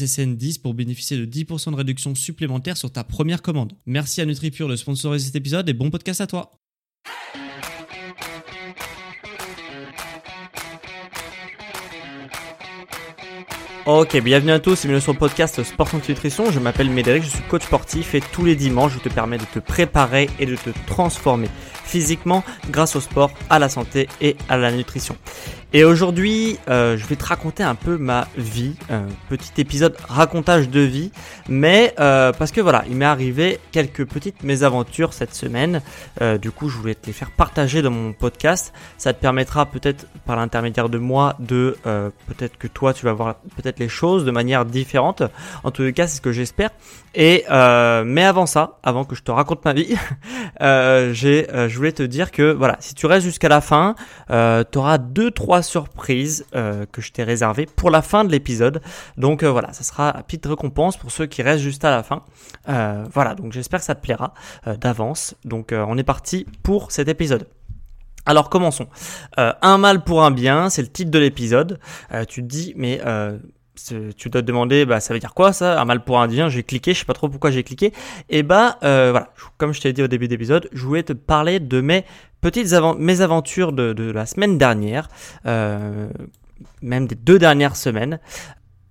SSN10 pour bénéficier de 10% de réduction supplémentaire sur ta première commande. Merci à NutriPure de sponsoriser cet épisode et bon podcast à toi. Ok, bienvenue à tous bienvenue sur le podcast Sport Nutrition. Je m'appelle Médéric, je suis coach sportif et tous les dimanches je te permets de te préparer et de te transformer physiquement grâce au sport, à la santé et à la nutrition. Et aujourd'hui, euh, je vais te raconter un peu ma vie, un petit épisode racontage de vie, mais euh, parce que voilà, il m'est arrivé quelques petites mésaventures cette semaine. Euh, du coup, je voulais te les faire partager dans mon podcast. Ça te permettra peut-être par l'intermédiaire de moi de peut-être que toi tu vas voir peut-être les choses de manière différente. En tout cas, c'est ce que j'espère. Et mais avant ça, avant que je te raconte ma vie, j'ai, voulais te dire que voilà, si tu restes jusqu'à la fin, tu auras deux trois surprise euh, que je t'ai réservé pour la fin de l'épisode. Donc euh, voilà, ça sera petite récompense pour ceux qui restent juste à la fin. Euh, voilà, donc j'espère que ça te plaira d'avance. Donc on est parti pour cet épisode. Alors commençons. un mal pour un bien, c'est le titre de l'épisode. tu te dis, mais tu dois te demander, bah, ça veut dire quoi ça? Un mal pour un bien, j'ai cliqué, je sais pas trop pourquoi j'ai cliqué. Et bah voilà, comme je t'ai dit au début d'épisode, je voulais te parler de mes petites mésaventures de, de la semaine dernière, euh, même des deux dernières semaines.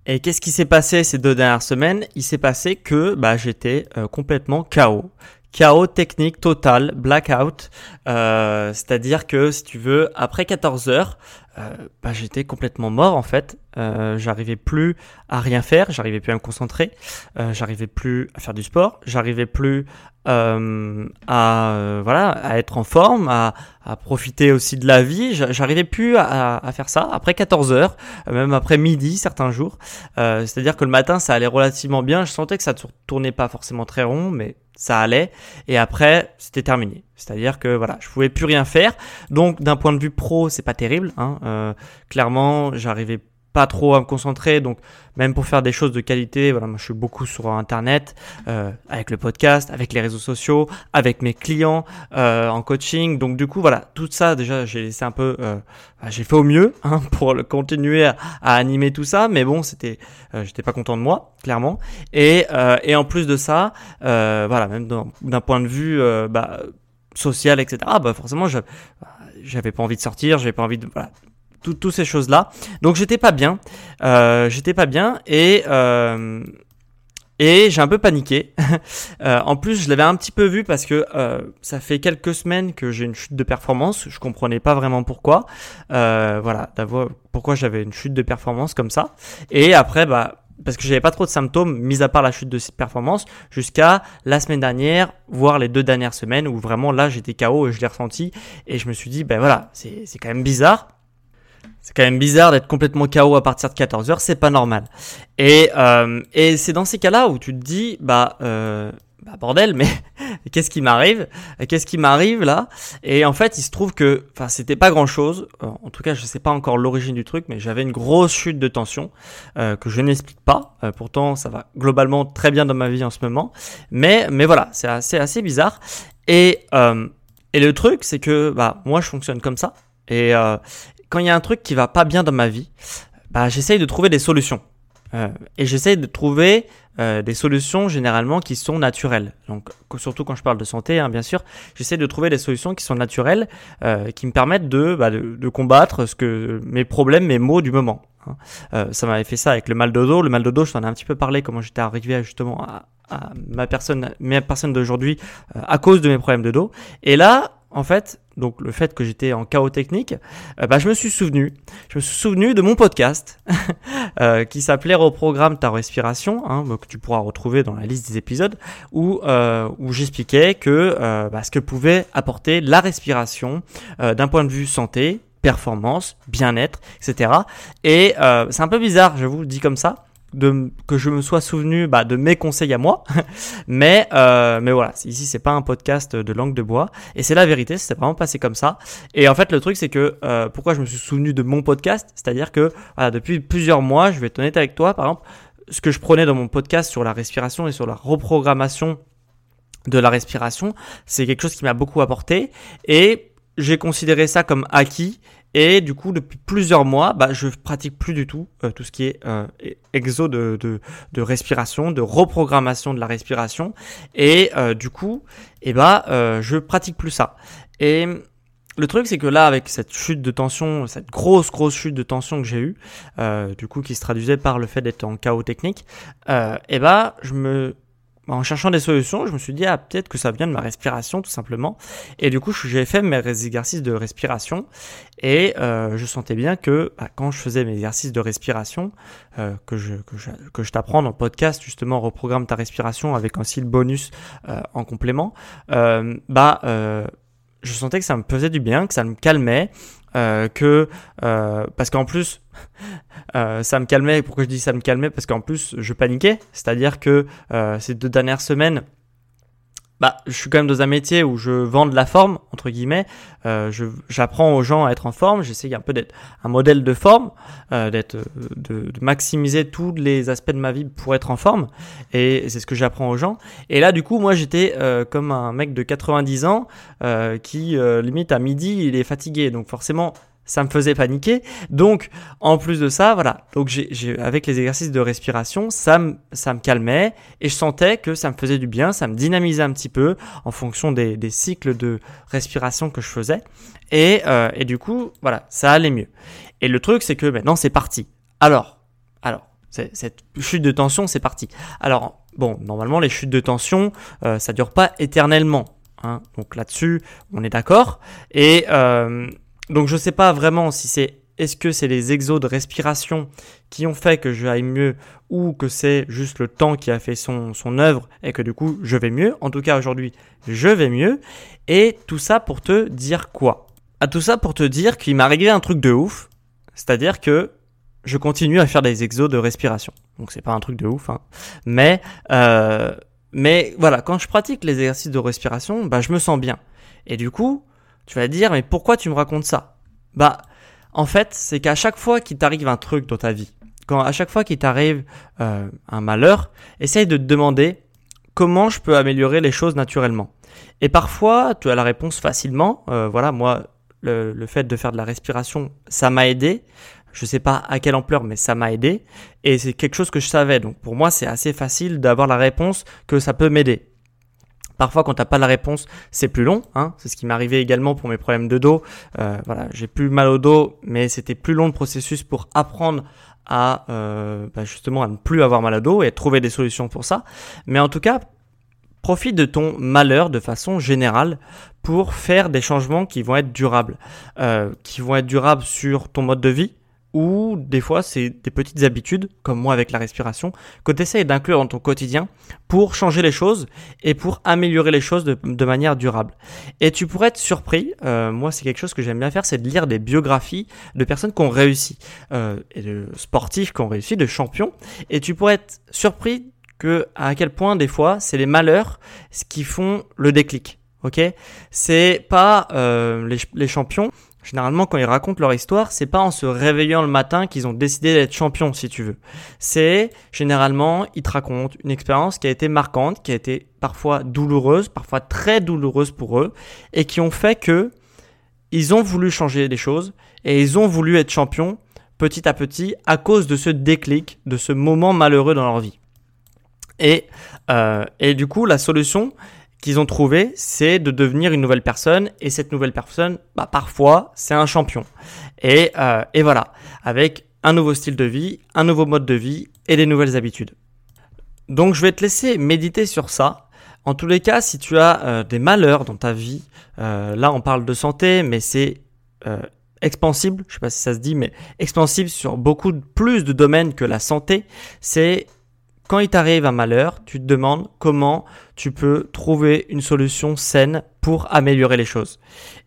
Et qu'est-ce qui s'est passé ces deux dernières semaines? Il s'est passé que bah, j'étais euh, complètement KO. Chaos technique total, blackout. Euh, C'est-à-dire que si tu veux, après 14 heures, euh, bah, j'étais complètement mort en fait. Euh, j'arrivais plus à rien faire, j'arrivais plus à me concentrer, euh, j'arrivais plus à faire du sport, j'arrivais plus euh, à voilà à être en forme, à, à profiter aussi de la vie. J'arrivais plus à, à, faire ça après 14 heures, même après midi certains jours. C'est-à-dire que le matin ça allait relativement bien. Je sentais que ça tournait pas forcément très rond, mais ça allait. Et après, c'était terminé. C'est-à-dire que voilà, je pouvais plus rien faire. Donc, d'un point de vue pro, c'est pas terrible. Hein. Clairement, j'arrivais pas trop à me concentrer. Donc, même pour faire des choses de qualité, voilà, moi, je suis beaucoup sur Internet, euh, avec le podcast, avec les réseaux sociaux, avec mes clients, euh, en coaching. Donc, du coup, voilà, tout ça, déjà, j'ai laissé un peu, euh, bah, j'ai fait au mieux hein, pour le, continuer à, à, animer tout ça. Mais bon, c'était, euh, j'étais pas content de moi, clairement. Et, euh, et en plus de ça, euh, voilà, même d'un point de vue, bah, social, etc. Bah, forcément, j'avais pas envie de sortir, j'avais pas envie de, voilà, toutes ces choses là donc j'étais pas bien euh, j'étais pas bien et euh, et j'ai un peu paniqué. euh, en plus, je l'avais un petit peu vu parce que euh, ça fait quelques semaines que j'ai une chute de performance. Je comprenais pas vraiment pourquoi. Euh, voilà, d'avoir pourquoi j'avais une chute de performance comme ça. Et après, bah parce que j'avais pas trop de symptômes, mis à part la chute de performance, jusqu'à la semaine dernière, voire les deux dernières semaines, où vraiment là j'étais KO et je l'ai ressenti, et je me suis dit, ben voilà, c'est quand même bizarre, c'est quand même bizarre d'être complètement KO à partir de 14 heures, c'est pas normal. Et, euh, et c'est dans ces cas-là où tu te dis, bah, euh, bah bordel, mais qu'est-ce qui m'arrive? Qu'est-ce qui m'arrive là? Et en fait, il se trouve que, enfin, c'était pas grand-chose. Euh, en tout cas, je sais pas encore l'origine du truc, mais j'avais une grosse chute de tension que je n'explique pas. Pourtant, ça va globalement très bien dans ma vie en ce moment. Mais, mais voilà, c'est assez, bizarre. Et, et le truc, c'est que, bah, moi, je fonctionne comme ça. Et, quand il y a un truc qui va pas bien dans ma vie, bah, j'essaye de trouver des solutions. Euh, et j'essaye de trouver des solutions généralement qui sont naturelles. Donc surtout quand je parle de santé, hein, bien sûr, j'essaie de trouver des solutions qui sont naturelles, qui me permettent de, bah, de, de, combattre ce que mes problèmes, mes maux du moment. Hein. Euh, ça m'avait fait ça avec le mal de dos. Le mal de dos, je t'en ai un petit peu parlé, comment j'étais arrivé justement à, ma personne, ma personne d'aujourd'hui euh, à cause de mes problèmes de dos. Et là, en fait, donc le fait que j'étais en chaos technique, euh, bah, je me suis souvenu, je me suis souvenu de mon podcast qui s'appelait Reprogramme ta respiration, hein, que tu pourras retrouver dans la liste des épisodes, où, où j'expliquais que bah, ce que pouvait apporter la respiration d'un point de vue santé, performance, bien-être, etc. Et euh, c'est un peu bizarre, je vous le dis comme ça, de, que je me sois souvenu bah, de mes conseils à moi, mais euh, mais voilà, ici c'est pas un podcast de langue de bois, et c'est la vérité, c'est vraiment passé comme ça. Et en fait le truc c'est que euh, pourquoi je me suis souvenu de mon podcast, c'est-à-dire que voilà, depuis plusieurs mois, je vais être honnête avec toi, par exemple, ce que je prenais dans mon podcast sur la respiration et sur la reprogrammation de la respiration, c'est quelque chose qui m'a beaucoup apporté. Et j'ai considéré ça comme acquis et du coup depuis plusieurs mois bah, je pratique plus du tout euh, tout ce qui est euh, exo de, de, respiration de reprogrammation de la respiration. Et euh, du coup eh bah je pratique plus ça. Et le truc, c'est que là, avec cette chute de tension, cette grosse, grosse chute de tension que j'ai eue, du coup, qui se traduisait par le fait d'être en chaos technique, eh bah, je me en cherchant des solutions, je me suis dit, ah, peut-être que ça vient de ma respiration, tout simplement. Et du coup, j'ai fait mes exercices de respiration et euh, je sentais bien que bah, quand je faisais mes exercices de respiration, euh, que je, que je, que je t'apprends dans le podcast, justement, reprogramme ta respiration avec un style bonus euh, en complément, euh, bah, euh, je sentais que ça me faisait du bien, que ça me calmait, euh, que euh, parce qu'en plus euh, ça me calmait. Pourquoi je dis ça me calmait? Parce qu'en plus je paniquais. C'est-à-dire que ces deux dernières semaines, bah, je suis quand même dans un métier où je vends de la forme, entre guillemets. Euh, J'apprends aux gens à être en forme. J'essaye un peu d'être un modèle de forme, euh, d'être, de, de, maximiser tous les aspects de ma vie pour être en forme. Et c'est ce que j'apprends aux gens. Et là, du coup, moi, j'étais euh, comme un mec de 90 ans euh, qui, euh, limite, à midi, il est fatigué. Donc forcément, ça me faisait paniquer. Donc, en plus de ça, voilà. Donc, j'ai, avec les exercices de respiration, ça me, ça me calmait et je sentais que ça me faisait du bien, ça me dynamisait un petit peu en fonction des, des cycles de respiration que je faisais. Et, euh, et du coup, voilà, ça allait mieux. Et le truc, c'est que maintenant, c'est parti. Alors, alors, cette chute de tension, c'est parti. Alors, bon, normalement, les chutes de tension, euh, ça dure pas éternellement. Hein. Donc là-dessus, on est d'accord. Et euh, donc je sais pas vraiment si c'est est-ce que c'est les exos de respiration qui ont fait que je mieux ou que c'est juste le temps qui a fait son, son œuvre et que du coup je vais mieux. En tout cas aujourd'hui je vais mieux. Et tout ça pour te dire quoi? À tout ça pour te dire qu'il m'est arrivé un truc de ouf. C'est-à-dire que je continue à faire des exos de respiration. Donc c'est pas un truc de ouf. Hein. Mais, euh, mais voilà, quand je pratique les exercices de respiration, bah, je me sens bien. Et du coup, tu vas dire, mais pourquoi tu me racontes ça? Bah, en fait, c'est qu'à chaque fois qu'il t'arrive un truc dans ta vie, quand à chaque fois qu'il t'arrive euh, un malheur, essaye de te demander comment je peux améliorer les choses naturellement. Et parfois, tu as la réponse facilement. Euh, voilà, moi, le, le, fait de faire de la respiration, ça m'a aidé. Je sais pas à quelle ampleur, mais ça m'a aidé. Et c'est quelque chose que je savais. Donc pour moi, c'est assez facile d'avoir la réponse que ça peut m'aider. Parfois, quand t'as pas la réponse, c'est plus long. Hein. C'est ce qui m'est arrivé également pour mes problèmes de dos. Euh, voilà, j'ai plus mal au dos, mais c'était plus long le processus pour apprendre à euh, bah justement à ne plus avoir mal au dos et trouver des solutions pour ça. Mais en tout cas, profite de ton malheur de façon générale pour faire des changements qui vont être durables, euh, qui vont être durables sur ton mode de vie, ou des fois c'est des petites habitudes, comme moi avec la respiration, que tu essayes d'inclure dans ton quotidien pour changer les choses et pour améliorer les choses de, manière durable. Et tu pourrais être surpris, euh, moi c'est quelque chose que j'aime bien faire, c'est de lire des biographies de personnes qui ont réussi, euh, et de sportifs qui ont réussi, de champions, et tu pourrais être surpris que à quel point des fois c'est les malheurs qui font le déclic. Ok, c'est pas euh, les, les champions Généralement, quand ils racontent leur histoire, c'est pas en se réveillant le matin qu'ils ont décidé d'être champions, si tu veux. C'est généralement, ils te racontent une expérience qui a été marquante, qui a été parfois douloureuse, parfois très douloureuse pour eux, et qui ont fait que ils ont voulu changer des choses et ils ont voulu être champions petit à petit à cause de ce déclic, de ce moment malheureux dans leur vie. Et, euh, et du coup, la solution qu'ils ont trouvée, c'est de devenir une nouvelle personne. Et cette nouvelle personne, bah, parfois, c'est un champion. Et, euh, et voilà, avec un nouveau style de vie, un nouveau mode de vie et des nouvelles habitudes. Donc je vais te laisser méditer sur ça. En tous les cas, si tu as euh, des malheurs dans ta vie, euh, là on parle de santé, mais c'est expansible, je sais pas si ça se dit, mais expansible sur beaucoup plus de domaines que la santé, c'est quand il t'arrive un malheur, tu te demandes comment tu peux trouver une solution saine pour améliorer les choses.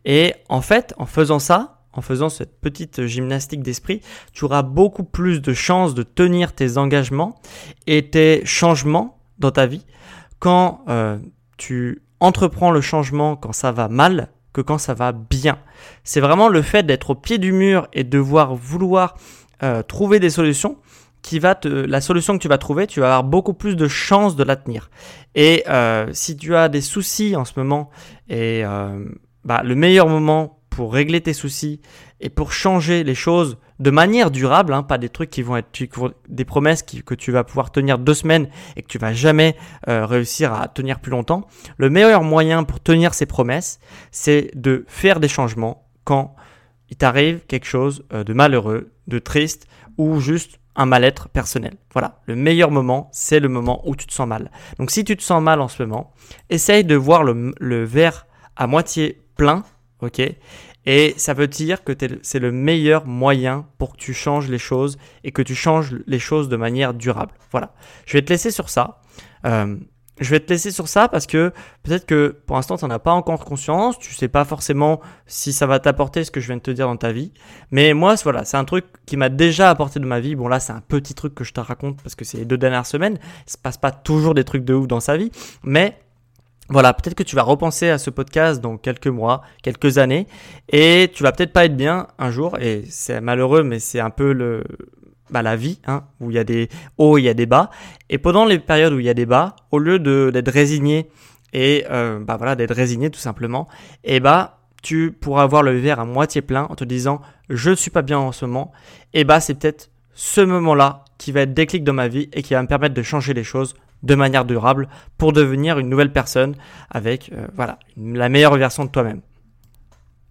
Et en fait, en faisant ça, en faisant cette petite gymnastique d'esprit, tu auras beaucoup plus de chances de tenir tes engagements et tes changements dans ta vie quand euh, tu entreprends le changement quand ça va mal que quand ça va bien. C'est vraiment le fait d'être au pied du mur et de devoir vouloir euh, trouver des solutions qui va te, la solution que tu vas trouver, tu vas avoir beaucoup plus de chances de la tenir. Et euh, si tu as des soucis en ce moment, et bah, le meilleur moment pour régler tes soucis et pour changer les choses de manière durable, hein, pas des trucs qui vont être des promesses que tu vas pouvoir tenir deux semaines et que tu vas jamais euh, réussir à tenir plus longtemps. Le meilleur moyen pour tenir ces promesses, c'est de faire des changements quand il t'arrive quelque chose euh, de malheureux, de triste ou juste un mal-être personnel. Voilà, le meilleur moment, c'est le moment où tu te sens mal. Donc si tu te sens mal en ce moment, essaye de voir le, verre à moitié plein ok? Et ça veut dire que c'est le meilleur moyen pour que tu changes les choses et que tu changes les choses de manière durable. Voilà. Je vais te laisser sur ça. Euh, je vais te laisser sur ça parce que peut-être que pour l'instant tu n'en as pas encore conscience, tu sais pas forcément si ça va t'apporter ce que je viens de te dire dans ta vie. Mais moi, voilà, c'est un truc qui m'a déjà apporté de ma vie. Bon là, c'est un petit truc que je te raconte parce que c'est les deux dernières semaines. Il se passe pas toujours des trucs de ouf dans sa vie, mais voilà, peut-être que tu vas repenser à ce podcast dans quelques mois, quelques années, et tu vas peut-être pas être bien un jour, et c'est malheureux, mais c'est un peu le, bah, la vie, hein, où il y a des hauts, il y a des bas, et pendant les périodes où il y a des bas, au lieu d'être résigné et euh, bah voilà d'être résigné tout simplement, et bah tu pourras avoir le verre à moitié plein en te disant je ne suis pas bien en ce moment, et bah c'est peut-être ce moment-là qui va être déclic dans ma vie et qui va me permettre de changer les choses de manière durable pour devenir une nouvelle personne avec euh, voilà la meilleure version de toi-même.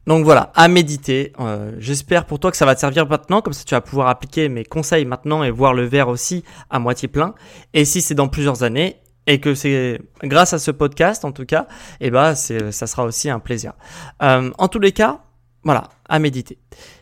Donc voilà, à méditer. Euh, j'espère pour toi que ça va te servir maintenant, comme ça tu vas pouvoir appliquer mes conseils maintenant et voir le verre aussi à moitié plein. Et si c'est dans plusieurs années et que c'est grâce à ce podcast en tout cas, eh ben ça sera aussi un plaisir. Euh, en tous les cas, voilà, à méditer.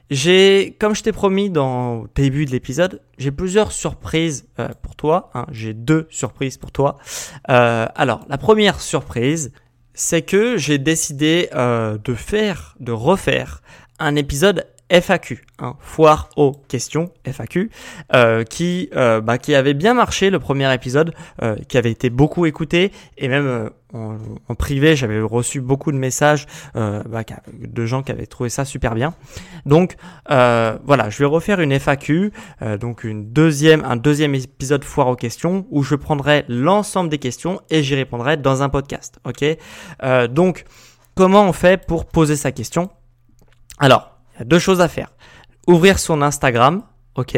J'ai, comme je t'ai promis dans le début de l'épisode, j'ai plusieurs surprises euh, pour toi. Hein. J'ai deux surprises pour toi. Alors, la première surprise, c'est que j'ai décidé euh, de faire, de refaire un épisode FAQ, hein, foire aux questions FAQ, euh, qui euh, bah, qui avait bien marché le premier épisode, euh, qui avait été beaucoup écouté et même euh, en, en, privé j'avais reçu beaucoup de messages euh, bah, de gens qui avaient trouvé ça super bien. Donc voilà, je vais refaire une FAQ, donc une deuxième un deuxième épisode foire aux questions où je prendrai l'ensemble des questions et j'y répondrai dans un podcast. Ok, donc comment on fait pour poser sa question? Alors il y a deux choses à faire. Ouvrir son Instagram, ok,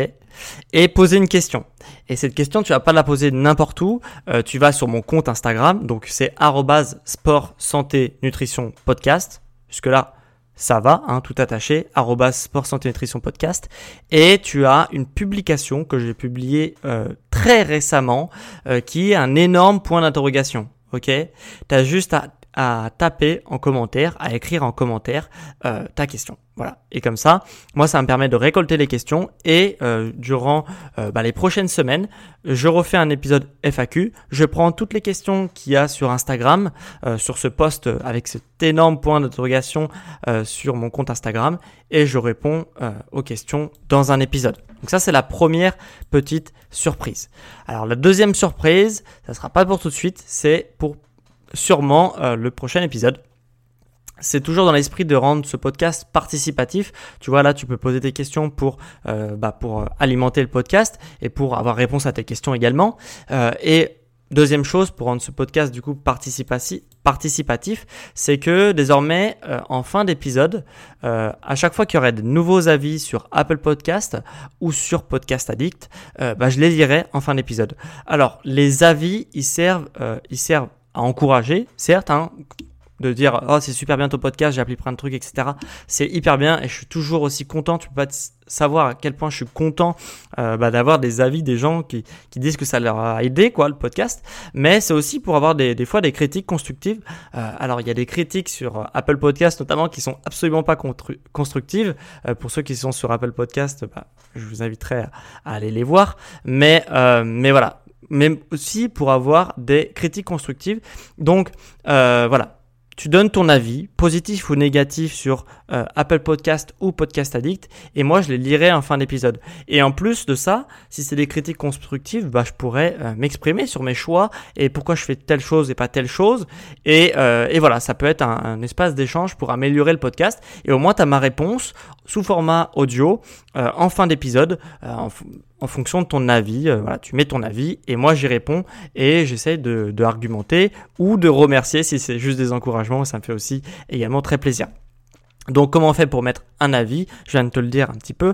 et poser une question. Et cette question, tu vas pas la poser n'importe où. Euh, tu vas sur mon compte Instagram, donc c'est sport santé nutrition podcast. Jusque là, ça va, hein, tout attaché, sport santé nutrition podcast. Et tu as une publication que j'ai publiée euh, très récemment, euh, qui est un énorme point d'interrogation. Ok, tu as juste à à taper en commentaire, à écrire en commentaire euh, ta question. Voilà. Et comme ça, moi, ça me permet de récolter les questions et euh, durant euh, bah, les prochaines semaines, je refais un épisode FAQ. Je prends toutes les questions qu'il y a sur Instagram, sur ce post avec cet énorme point d'interrogation sur mon compte Instagram et je réponds aux questions dans un épisode. Donc ça, c'est la première petite surprise. Alors la deuxième surprise, ça sera pas pour tout de suite, c'est pour sûrement euh, le prochain épisode. C'est toujours dans l'esprit de rendre ce podcast participatif. Tu vois, là, tu peux poser tes questions pour, euh, bah, pour euh, alimenter le podcast et pour avoir réponse à tes questions également. et deuxième chose, pour rendre ce podcast du coup participatif, c'est que désormais, euh, en fin d'épisode, euh, à chaque fois qu'il y aurait de nouveaux avis sur Apple Podcast ou sur Podcast Addict, euh, bah, je les lirai en fin d'épisode. Alors, les avis, ils servent, ils servent à encourager, certes, hein, de dire oh c'est super bien ton podcast, j'ai appris plein de trucs, etc. C'est hyper bien et je suis toujours aussi content. Tu peux pas savoir à quel point je suis content euh, bah, d'avoir des avis des gens qui, qui, disent que ça leur a aidé quoi le podcast. Mais c'est aussi pour avoir des, des, fois des critiques constructives. Euh, alors il y a des critiques sur Apple Podcast notamment qui sont absolument pas constructives. Euh, pour ceux qui sont sur Apple Podcast, bah, je vous inviterai à, à, aller les voir. Mais euh, mais voilà, mais aussi pour avoir des critiques constructives. Donc euh, voilà, tu donnes ton avis, positif ou négatif, sur euh, Apple Podcast ou Podcast Addict, et moi je les lirai en fin d'épisode. Et en plus de ça, si c'est des critiques constructives, bah, je pourrais euh, m'exprimer sur mes choix et pourquoi je fais telle chose et pas telle chose. Et, et voilà, ça peut être un, un espace d'échange pour améliorer le podcast. Et au moins, tu as ma réponse sous format audio en fin d'épisode. En, en fonction de ton avis. Euh, voilà, tu mets ton avis et moi j'y réponds et j'essaie de, de, argumenter ou de remercier si c'est juste des encouragements. Ça me fait aussi également très plaisir. Donc comment on fait pour mettre un avis? Je viens de te le dire un petit peu.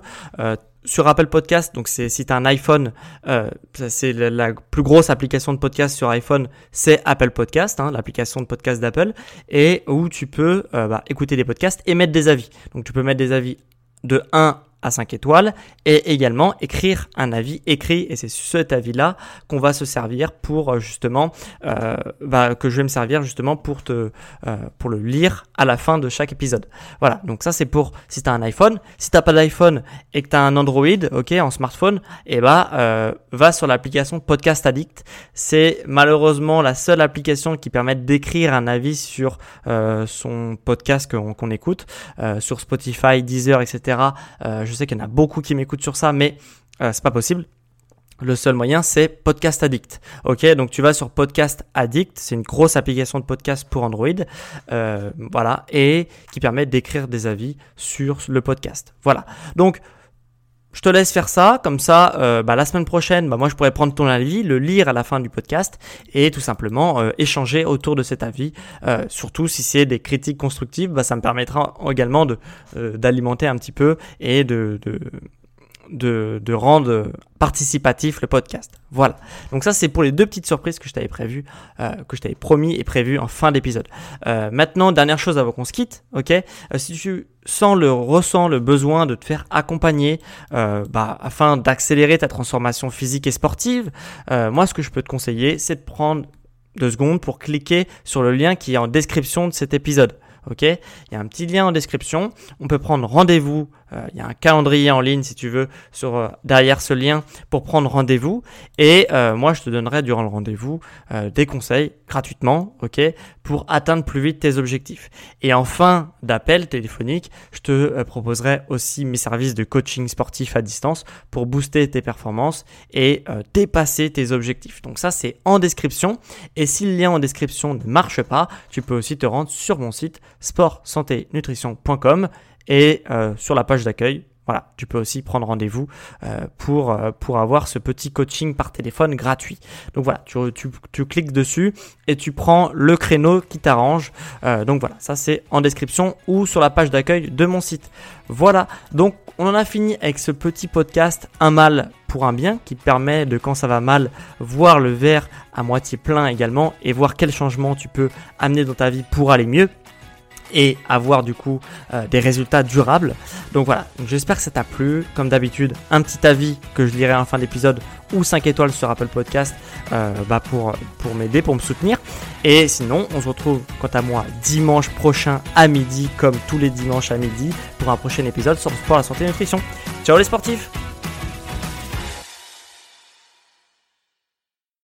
Sur Apple Podcast, donc c'est si tu as un iPhone, euh, c'est la, plus grosse application de podcast sur iPhone, c'est Apple Podcast, hein, l'application de podcast d'Apple, et où tu peux euh, bah, écouter des podcasts et mettre des avis. Donc tu peux mettre des avis de 1 à 5 étoiles et également écrire un avis écrit. Et c'est cet avis là qu'on va se servir pour euh, justement bah, que je vais me servir justement pour te euh, pour le lire à la fin de chaque épisode. Voilà. Donc ça c'est pour si tu as un iPhone. Si t'as pas d'iPhone et que tu as un Android ok en smartphone et eh bah euh, va sur l'application Podcast Addict. C'est malheureusement la seule application qui permet d'écrire un avis sur son podcast qu'on écoute sur Spotify Deezer etc je sais qu'il y en a beaucoup qui m'écoutent sur ça, mais euh, c'est pas possible. Le seul moyen, c'est Podcast Addict. Ok, donc tu vas sur Podcast Addict, c'est une grosse application de podcast pour Android, euh, voilà, et qui permet d'écrire des avis sur le podcast. Voilà. Donc je te laisse faire ça, comme ça, euh, bah, la semaine prochaine, bah, moi je pourrais prendre ton avis, le lire à la fin du podcast et tout simplement euh, échanger autour de cet avis. Euh, surtout si c'est des critiques constructives, bah, ça me permettra également de d'alimenter un petit peu et de de, rendre participatif le podcast. Voilà. Donc ça c'est pour les deux petites surprises que je t'avais prévues, euh, que je t'avais promis et prévu en fin d'épisode. Euh, maintenant, dernière chose avant qu'on se quitte, ok? Euh, Si tu le ressens le besoin de te faire accompagner, bah, afin d'accélérer ta transformation physique et sportive, moi ce que je peux te conseiller, c'est de prendre deux secondes pour cliquer sur le lien qui est en description de cet épisode. Ok, il y a un petit lien en description. On peut prendre rendez-vous il y a un calendrier en ligne si tu veux sur euh, derrière ce lien pour prendre rendez-vous. Et euh, moi je te donnerai durant le rendez-vous des conseils gratuitement ok pour atteindre plus vite tes objectifs. Et en fin d'appel téléphonique je te proposerai aussi mes services de coaching sportif à distance pour booster tes performances et dépasser tes objectifs. Donc ça c'est en description. Et si le lien en description ne marche pas tu peux aussi te rendre sur mon site sport-santé-nutrition.com et euh, sur la page d'accueil, voilà, tu peux aussi prendre rendez-vous euh, pour, euh, pour avoir ce petit coaching par téléphone gratuit. Donc voilà, tu, tu, tu cliques dessus et tu prends le créneau qui t'arrange. Donc voilà, ça c'est en description ou sur la page d'accueil de mon site. Voilà, donc on en a fini avec ce petit podcast Un mal pour un bien qui permet de quand ça va mal voir le verre à moitié plein également et voir quel changement tu peux amener dans ta vie pour aller mieux et avoir du coup euh, des résultats durables. Donc voilà, j'espère que ça t'a plu. Comme d'habitude, un petit avis que je lirai en fin d'épisode ou 5 étoiles sur Apple Podcast euh, bah pour, pour m'aider, pour me soutenir. Et sinon, on se retrouve quant à moi dimanche prochain à midi, comme tous les dimanches à midi, pour un prochain épisode sur le sport, la santé et la nutrition. Ciao les sportifs